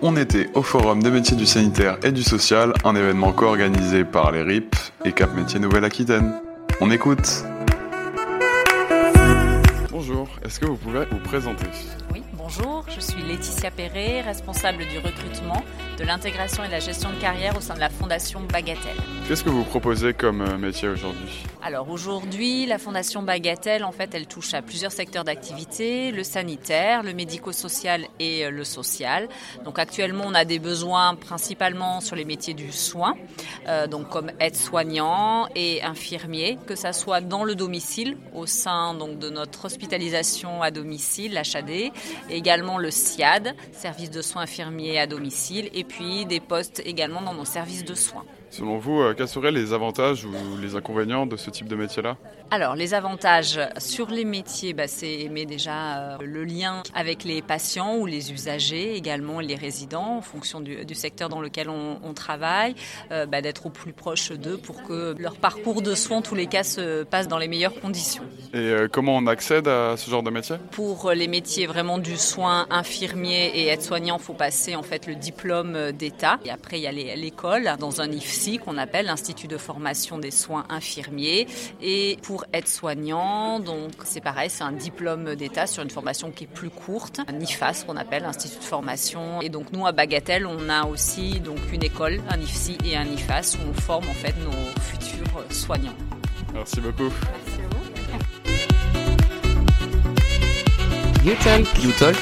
On était au Forum des métiers du sanitaire et du social, un événement co-organisé par les RIP et Cap Métiers Nouvelle-Aquitaine. On écoute. Bonjour, est-ce que vous pouvez vous présenter? Oui, bonjour, je suis Laetitia Perret, responsable du recrutement, de l'intégration et de la gestion de carrière au sein de la Fondation Bagatelle. Qu'est-ce que vous proposez comme euh, métier aujourd'hui? Alors aujourd'hui, la Fondation Bagatelle, en fait, elle touche à plusieurs secteurs d'activité, le sanitaire, le médico-social et euh, le social. Donc actuellement, on a des besoins principalement sur les métiers du soin, euh, donc comme aide-soignant et infirmier, que ça soit dans le domicile, au sein donc de notre hospitalisation à domicile, l'HAD, et également le SIAD, service de soins infirmiers à domicile, et puis des postes également dans nos services de soins. Selon vous, euh, quels seraient les avantages ou les inconvénients de ce type de métier-là Alors, les avantages sur les métiers, bah, c'est aimer déjà euh, le lien avec les patients ou les usagers, également les résidents, en fonction du, secteur dans lequel on, travaille, euh, bah, d'être au plus proche d'eux pour que leur parcours de soins, en tous les cas, se passe dans les meilleures conditions. Et comment on accède à ce genre de métier Pour les métiers vraiment du soin infirmier et aide-soignant, il faut passer en fait le diplôme d'État. Et après, il y a l'école dans un IFSI qu'on appelle l'Institut de formation des soins infirmiers. Et pour être soignant, donc c'est pareil, c'est un diplôme d'État sur une formation qui est plus courte, un IFAS qu'on appelle Institut de formation. Et donc nous à Bagatelle, on a aussi donc une école, un IFSI et un IFAS où on forme en fait nos futurs soignants. Merci beaucoup. Merci à vous. You talk. You talk.